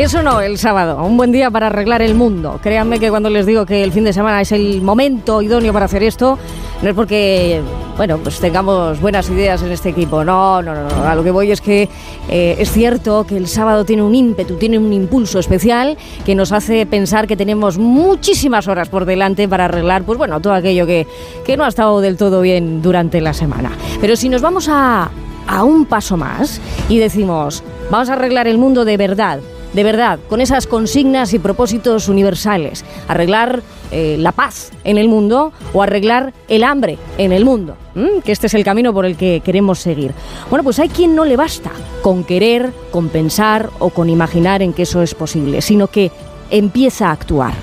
Eso no, el sábado, un buen día para arreglar el mundo. Créanme que cuando les digo que el fin de semana es el momento idóneo para hacer esto, no es porque, bueno, pues tengamos buenas ideas en este equipo. No, no, no, no. A lo que voy es que eh, es cierto que el sábado tiene un ímpetu, tiene un impulso especial que nos hace pensar que tenemos muchísimas horas por delante para arreglar, pues bueno, todo aquello que, que no ha estado del todo bien durante la semana. Pero si nos vamos a, a un paso más y decimos, vamos a arreglar el mundo de verdad, de verdad, con esas consignas y propósitos universales, arreglar eh, la paz en el mundo o arreglar el hambre en el mundo, que este es el camino por el que queremos seguir. Bueno, pues hay quien no le basta con querer, con pensar o con imaginar en que eso es posible, sino que empieza a actuar.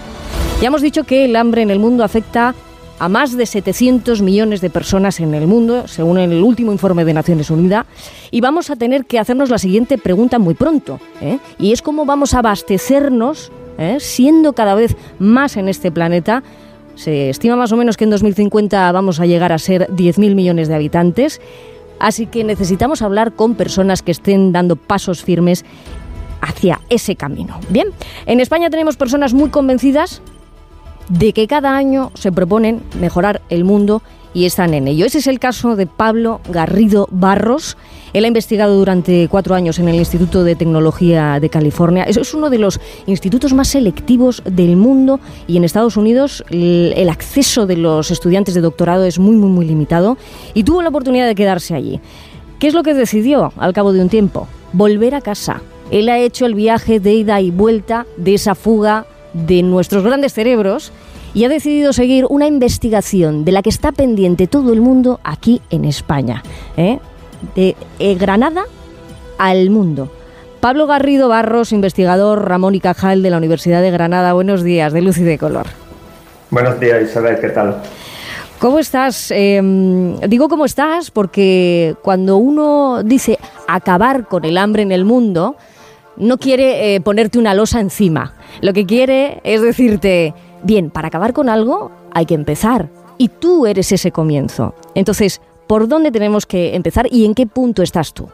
Ya hemos dicho que el hambre en el mundo afecta a más de 700 millones de personas en el mundo, según el último informe de Naciones Unidas, y vamos a tener que hacernos la siguiente pregunta muy pronto, ¿eh? y es cómo vamos a abastecernos, ¿eh? siendo cada vez más en este planeta. Se estima más o menos que en 2050 vamos a llegar a ser 10.000 millones de habitantes, así que necesitamos hablar con personas que estén dando pasos firmes hacia ese camino. Bien, en España tenemos personas muy convencidas de que cada año se proponen mejorar el mundo y están en ello. Ese es el caso de Pablo Garrido Barros. Él ha investigado durante cuatro años en el Instituto de Tecnología de California. Eso es uno de los institutos más selectivos del mundo y en Estados Unidos el, acceso de los estudiantes de doctorado es muy, muy, muy limitado y tuvo la oportunidad de quedarse allí. ¿Qué es lo que decidió al cabo de un tiempo? Volver a casa. Él ha hecho el viaje de ida y vuelta de esa fuga de nuestros grandes cerebros y ha decidido seguir una investigación de la que está pendiente todo el mundo aquí en España. ¿eh? De eh, Granada al mundo. Pablo Garrido Barros, investigador Ramón y Cajal de la Universidad de Granada. Buenos días, de luz y de color. Buenos días, Isabel, ¿qué tal? ¿Cómo estás? Em, digo cómo estás porque cuando uno dice acabar con el hambre en el mundo, no quiere eh, ponerte una losa encima. Lo que quiere es decirte, bien, para acabar con algo hay que empezar. Y tú eres ese comienzo. Entonces, ¿por dónde tenemos que empezar y en qué punto estás tú?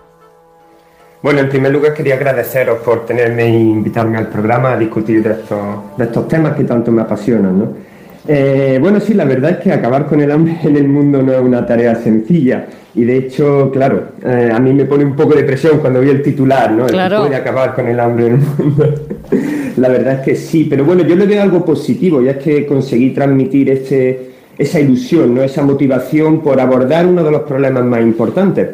Bueno, en primer lugar quería agradeceros por tenerme e invitarme al programa a discutir de estos, de estos temas que tanto me apasionan. ¿no? Eh, bueno, sí, la verdad es que acabar con el hambre en el mundo no es una tarea sencilla. Y de hecho, claro, eh, a mí me pone un poco de presión cuando vi el titular, ¿no? Claro. puede acabar con el hambre en el mundo. la verdad es que sí, pero bueno, yo le veo algo positivo, ya es que conseguí transmitir este, esa ilusión, ¿no? esa motivación por abordar uno de los problemas más importantes,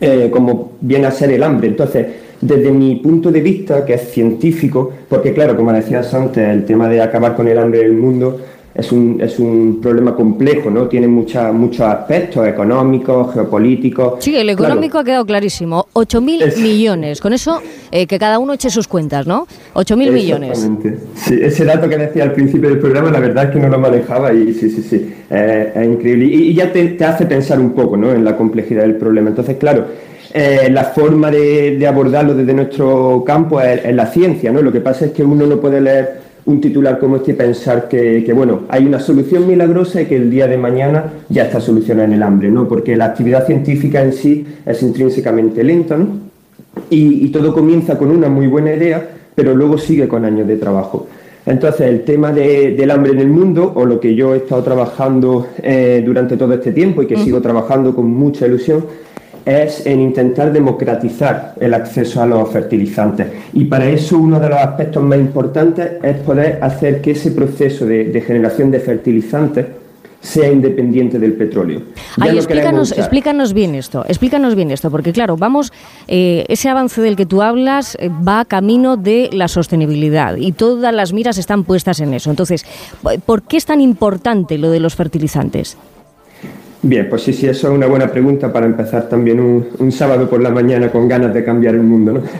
eh, como viene a ser el hambre. Entonces, desde mi punto de vista, que es científico, porque claro, como decías antes, el tema de acabar con el hambre en el mundo es un, es un problema complejo, ¿no? Tiene mucha, muchos aspectos económicos, geopolíticos. Sí, el económico ha quedado clarísimo. 8.000 millones. Con eso, eh, que cada uno eche sus cuentas, ¿no? 8.000 millones. Sí, ese dato que decía al principio del programa, la verdad es que no lo manejaba y sí, sí, sí, eh, es increíble. Y, ya te, te, hace pensar un poco, ¿no? En la complejidad del problema. Entonces, claro, eh, la forma de, abordarlo desde nuestro campo es, es la ciencia, ¿no? Lo que pasa es que uno no puede leer un titular como este y pensar que, bueno, hay una solución milagrosa y que el día de mañana ya está solucionada en el hambre, ¿no? Porque la actividad científica en sí es intrínsecamente lenta, ¿no? Y, todo comienza con una muy buena idea, pero luego sigue con años de trabajo. Entonces, el tema del hambre en el mundo, o lo que yo he estado trabajando eh, durante todo este tiempo y que sigo trabajando con mucha ilusión, es en intentar democratizar el acceso a los fertilizantes. Y para eso uno de los aspectos más importantes es poder hacer que ese proceso de, generación de fertilizantes sea independiente del petróleo. explícanos, bien esto, explícanos bien esto, porque claro, vamos, eh, ese avance del que tú hablas eh, va camino de la sostenibilidad y todas las miras están puestas en eso. Entonces, ¿por qué es tan importante lo de los fertilizantes? Bien, pues sí, sí, eso es una buena pregunta para empezar también un, sábado por la mañana con ganas de cambiar el mundo, ¿no?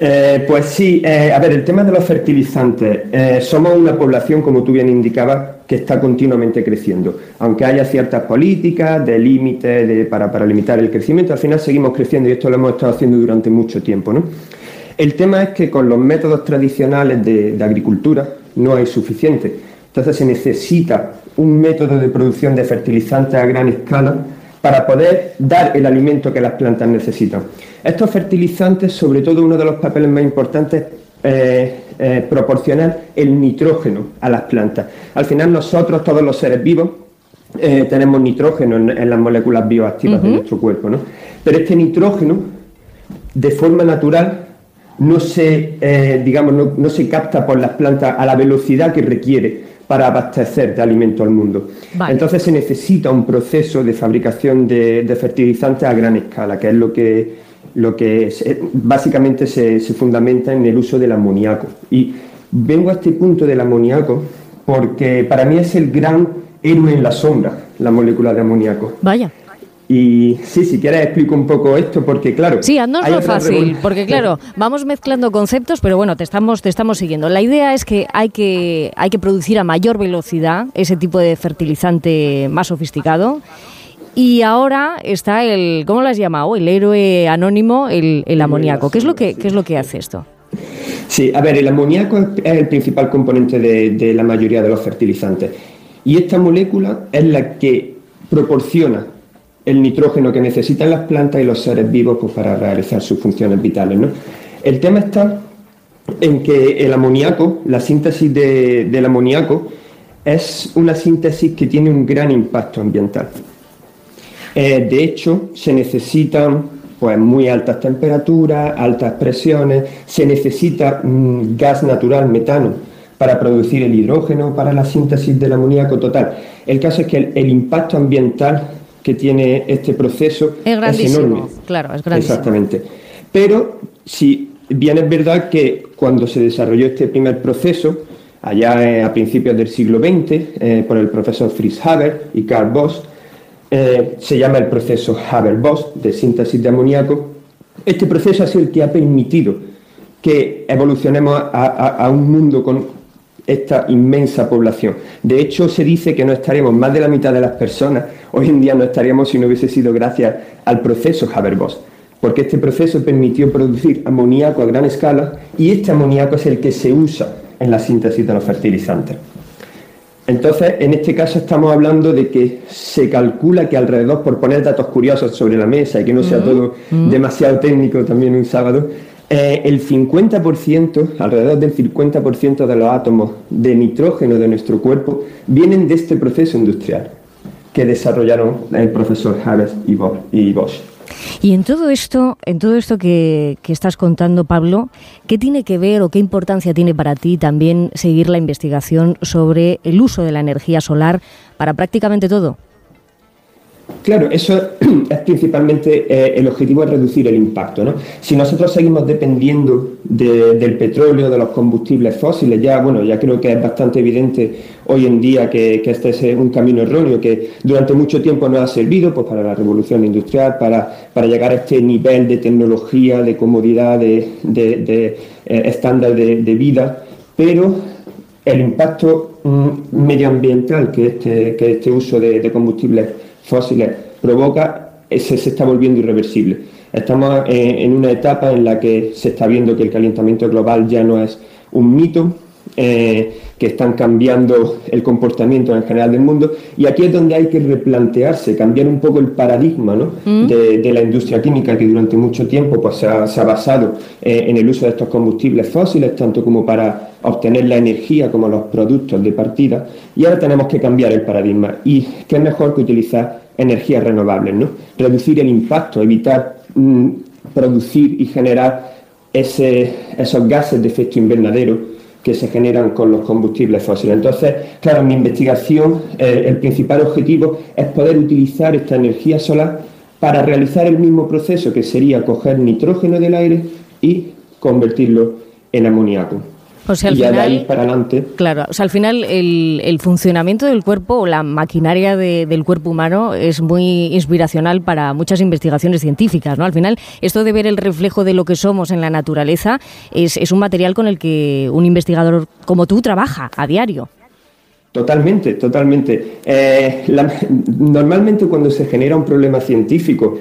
Eh, pues sí, eh, a ver, el tema de los fertilizantes. Eh, somos una población, como tú bien indicabas, que está continuamente creciendo. Aunque haya ciertas políticas de límite para, para limitar el crecimiento, al final seguimos creciendo y esto lo hemos estado haciendo durante mucho tiempo, ¿no? El tema es que con los métodos tradicionales de, de agricultura no hay suficiente. Entonces se necesita un método de producción de fertilizantes a gran escala para poder dar el alimento que las plantas necesitan. Estos fertilizantes, sobre todo uno de los papeles más importantes, eh, eh, proporcionar el nitrógeno a las plantas. Al final nosotros, todos los seres vivos, eh, tenemos nitrógeno en, las moléculas bioactivas de nuestro cuerpo, ¿no? Pero este nitrógeno, de forma natural, no se, digamos, no, se capta por las plantas a la velocidad que requiere para abastecer de alimento al mundo. Entonces se necesita un proceso de fabricación de, de fertilizantes a gran escala, que es lo que lo que eh, básicamente se, fundamenta en el uso del amoníaco. Y vengo a este punto del amoníaco porque para mí es el gran héroe en la sombra, la molécula de amoníaco. Vaya. Y sí, si quieres explico un poco esto, porque claro... Sí, no es fácil, porque claro, vamos mezclando conceptos, pero bueno, te estamos, te estamos siguiendo. La idea es que hay, que hay que producir a mayor velocidad ese tipo de fertilizante más sofisticado y ahora está el, ¿cómo lo has llamado? El héroe anónimo, el, amoníaco. ¿Qué es, lo que, ¿Qué es lo que hace esto? Sí, a ver, el amoníaco es el principal componente de, la mayoría de los fertilizantes. Y esta molécula es la que proporciona el nitrógeno que necesitan las plantas y los seres vivos pues, para realizar sus funciones vitales. El tema está en que el amoníaco, la síntesis del amoníaco, es una síntesis que tiene un gran impacto ambiental. Eh, de hecho, se necesitan pues, muy altas temperaturas, altas presiones, se necesita mm, gas natural, metano, para producir el hidrógeno, para la síntesis del amoníaco total. El caso es que el, impacto ambiental que tiene este proceso es, enorme. Claro, es grandísimo. Exactamente. Pero si bien es verdad que cuando se desarrolló este primer proceso, allá eh, a principios del siglo XX, eh, por el profesor Fritz Haber y Karl Bosch, eh, se llama el proceso Haber-Bosch de síntesis de amoníaco. Este proceso ha sido el que ha permitido que evolucionemos a, un mundo con esta inmensa población. De hecho, se dice que no estaríamos, más de la mitad de las personas, hoy en día no estaríamos si no hubiese sido gracias al proceso Haber-Bosch, porque este proceso permitió producir amoníaco a gran escala y este amoníaco es el que se usa en la síntesis de los fertilizantes. Entonces, en este caso estamos hablando de que se calcula que alrededor, por poner datos curiosos sobre la mesa y que no sea todo demasiado técnico también un sábado, eh, el 50%, alrededor del 50% de los átomos de nitrógeno de nuestro cuerpo vienen de este proceso industrial que desarrollaron el profesor Harris y Bosch. Y en todo esto, en todo esto que, que, estás contando, Pablo, ¿qué tiene que ver o qué importancia tiene para ti también seguir la investigación sobre el uso de la energía solar para prácticamente todo? Claro, eso es principalmente eh, el objetivo es reducir el impacto. ¿no? Si nosotros seguimos dependiendo del petróleo, de los combustibles fósiles, ya bueno, ya creo que es bastante evidente hoy en día que, este es un camino erróneo que durante mucho tiempo nos ha servido pues, para la revolución industrial, para, para llegar a este nivel de tecnología, de comodidad, de, de, eh, estándar de, vida, pero el impacto mm, medioambiental que este, que este uso de combustibles fósiles provoca, se, se está volviendo irreversible. Estamos en una etapa en la que se está viendo que el calentamiento global ya no es un mito, eh, que están cambiando el comportamiento en general del mundo. Y aquí es donde hay que replantearse, cambiar un poco el paradigma mm. de, la industria química que durante mucho tiempo pues, se, ha, basado eh, en el uso de estos combustibles fósiles, tanto como para obtener la energía como los productos de partida. Y ahora tenemos que cambiar el paradigma. ¿Y qué es mejor que utilizar energías renovables? ¿no? Reducir el impacto, evitar mm, producir y generar ese, esos gases de efecto invernadero que se generan con los combustibles fósiles. Entonces, claro, mi investigación eh, el principal objetivo es poder utilizar esta energía solar para realizar el mismo proceso que sería coger nitrógeno del aire y convertirlo en amoníaco. O sea, al final, para adelante. Claro, o sea, al final el, funcionamiento del cuerpo o la maquinaria del cuerpo humano es muy inspiracional para muchas investigaciones científicas, ¿no? Al final, esto de ver el reflejo de lo que somos en la naturaleza es, es un material con el que un investigador como tú trabaja a diario. Totalmente, totalmente. Eh, normalmente cuando se genera un problema científico,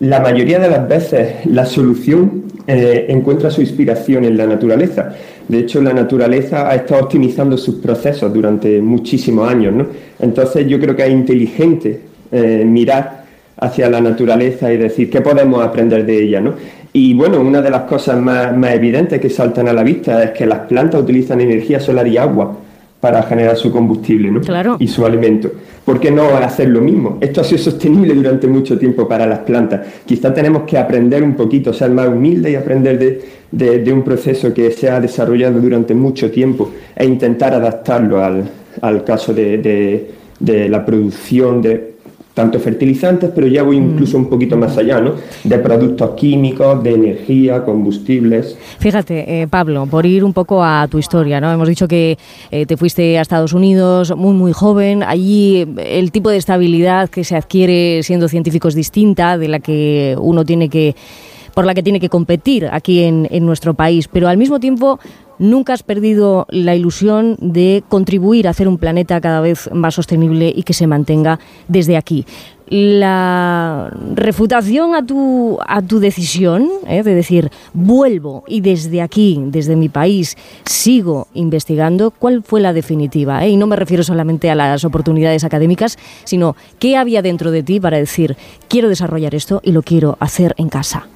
la mayoría de las veces la solución eh, encuentra su inspiración en la naturaleza. De hecho, la naturaleza ha estado optimizando sus procesos durante muchísimos años. ¿no? Entonces, yo creo que es inteligente eh, mirar hacia la naturaleza y decir qué podemos aprender de ella. ¿no? Y bueno, una de las cosas más, más evidentes que saltan a la vista es que las plantas utilizan energía solar y agua para generar su combustible ¿no? y su alimento. ¿Por qué no hacer lo mismo? Esto ha sido sostenible durante mucho tiempo para las plantas. Quizá tenemos que aprender un poquito, ser más humildes y aprender de, un proceso que se ha desarrollado durante mucho tiempo e intentar adaptarlo al, caso de, de la producción de tanto fertilizantes, pero ya voy incluso un poquito más allá, ¿no? De productos químicos, de energía, combustibles. Fíjate, eh, Pablo, por ir un poco a tu historia, ¿no? Hemos dicho que eh, te fuiste a Estados Unidos muy, muy joven. Allí el tipo de estabilidad que se adquiere siendo científico es distinta de la que uno tiene que por la que tiene que competir aquí en, nuestro país, pero al mismo tiempo nunca has perdido la ilusión de contribuir a hacer un planeta cada vez más sostenible y que se mantenga desde aquí. La refutación a tu, a tu decisión, ¿eh? de decir, vuelvo y desde aquí, desde mi país, sigo investigando, ¿cuál fue la definitiva? ¿Eh? Y no me refiero solamente a las oportunidades académicas, sino qué había dentro de ti para decir, quiero desarrollar esto y lo quiero hacer en casa.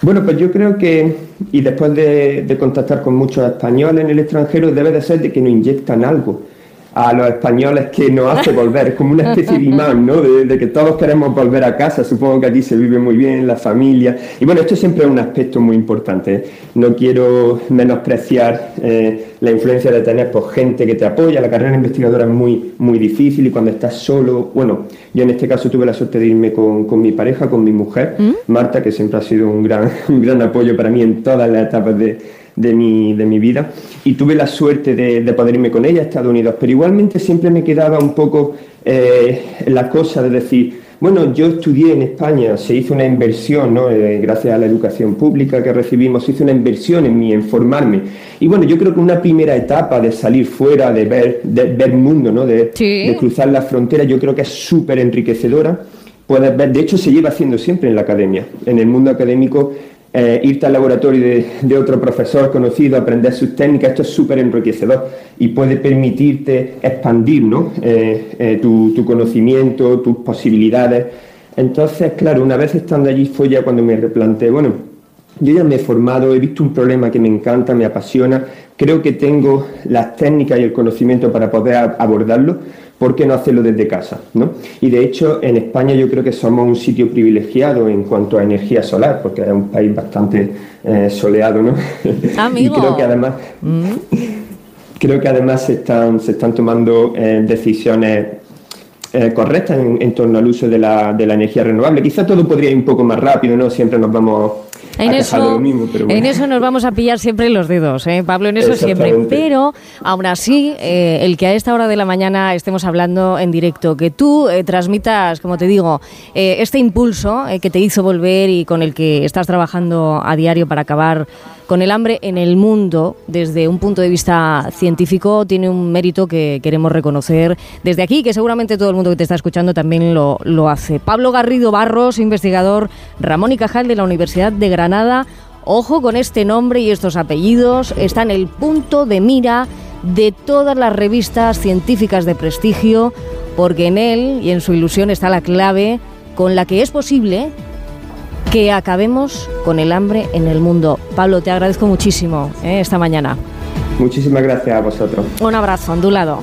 Bueno, pues yo creo que, y después de, contactar con muchos españoles en el extranjero, debe de ser de que nos inyectan algo a los españoles que nos hace volver, es como una especie de imán, ¿no? De, que todos queremos volver a casa, supongo que aquí se vive muy bien, la familia, y bueno, esto siempre es un aspecto muy importante, ¿eh? no quiero menospreciar eh, la influencia de tener pues, gente que te apoya, la carrera investigadora es muy, muy difícil y cuando estás solo, bueno, yo en este caso tuve la suerte de irme con, mi pareja, con mi mujer, ¿Mm? Marta, que siempre ha sido un gran, un gran apoyo para mí en todas las etapas de de mi, de mi vida y tuve la suerte de, de, poder irme con ella a Estados Unidos, pero igualmente siempre me quedaba un poco eh, la cosa de decir, bueno, yo estudié en España, se hizo una inversión, ¿no? Eh, gracias a la educación pública que recibimos, se hizo una inversión en mí, en formarme. Y bueno, yo creo que una primera etapa de salir fuera, de ver, de ver mundo, ¿no? de, de cruzar la frontera, yo creo que es súper enriquecedora. Puedes ver, de hecho se lleva haciendo siempre en la academia. En el mundo académico eh, irte al laboratorio de, otro profesor conocido, aprender sus técnicas, esto es súper enriquecedor y puede permitirte expandir ¿no? Eh, eh, tu, tu, conocimiento, tus posibilidades. Entonces, claro, una vez estando allí fue ya cuando me replanteé, bueno, yo ya me he formado, he visto un problema que me encanta, me apasiona, creo que tengo las técnicas y el conocimiento para poder abordarlo, ¿por qué no hacerlo desde casa? ¿no? Y de hecho, en España yo creo que somos un sitio privilegiado en cuanto a energía solar, porque es un país bastante eh, soleado, ¿no? Amigo. y creo que además, mm. creo que además se están, se están tomando eh, decisiones eh, correctas en, en, torno al uso de la, de la energía renovable. Quizá todo podría ir un poco más rápido, ¿no? Siempre nos vamos en eso, en eso nos vamos a pillar siempre los dedos, ¿eh? Pablo, en eso siempre. Pero aún así, eh, el que a esta hora de la mañana estemos hablando en directo, que tú eh, transmitas, como te digo, eh, este impulso que te hizo volver y con el que estás trabajando a diario para acabar con el hambre en el mundo desde un punto de vista científico tiene un mérito que queremos reconocer desde aquí, que seguramente todo el mundo que te está escuchando también lo, lo hace. Pablo Garrido Barros, investigador Ramón y Cajal de la Universidad de Granada. Ojo con este nombre y estos apellidos, está en el punto de mira de todas las revistas científicas de prestigio, porque en él y en su ilusión está la clave con la que es posible que acabemos con el hambre en el mundo. Pablo, te agradezco muchísimo ¿eh? esta mañana. Muchísimas gracias a vosotros. Un abrazo, ondulado.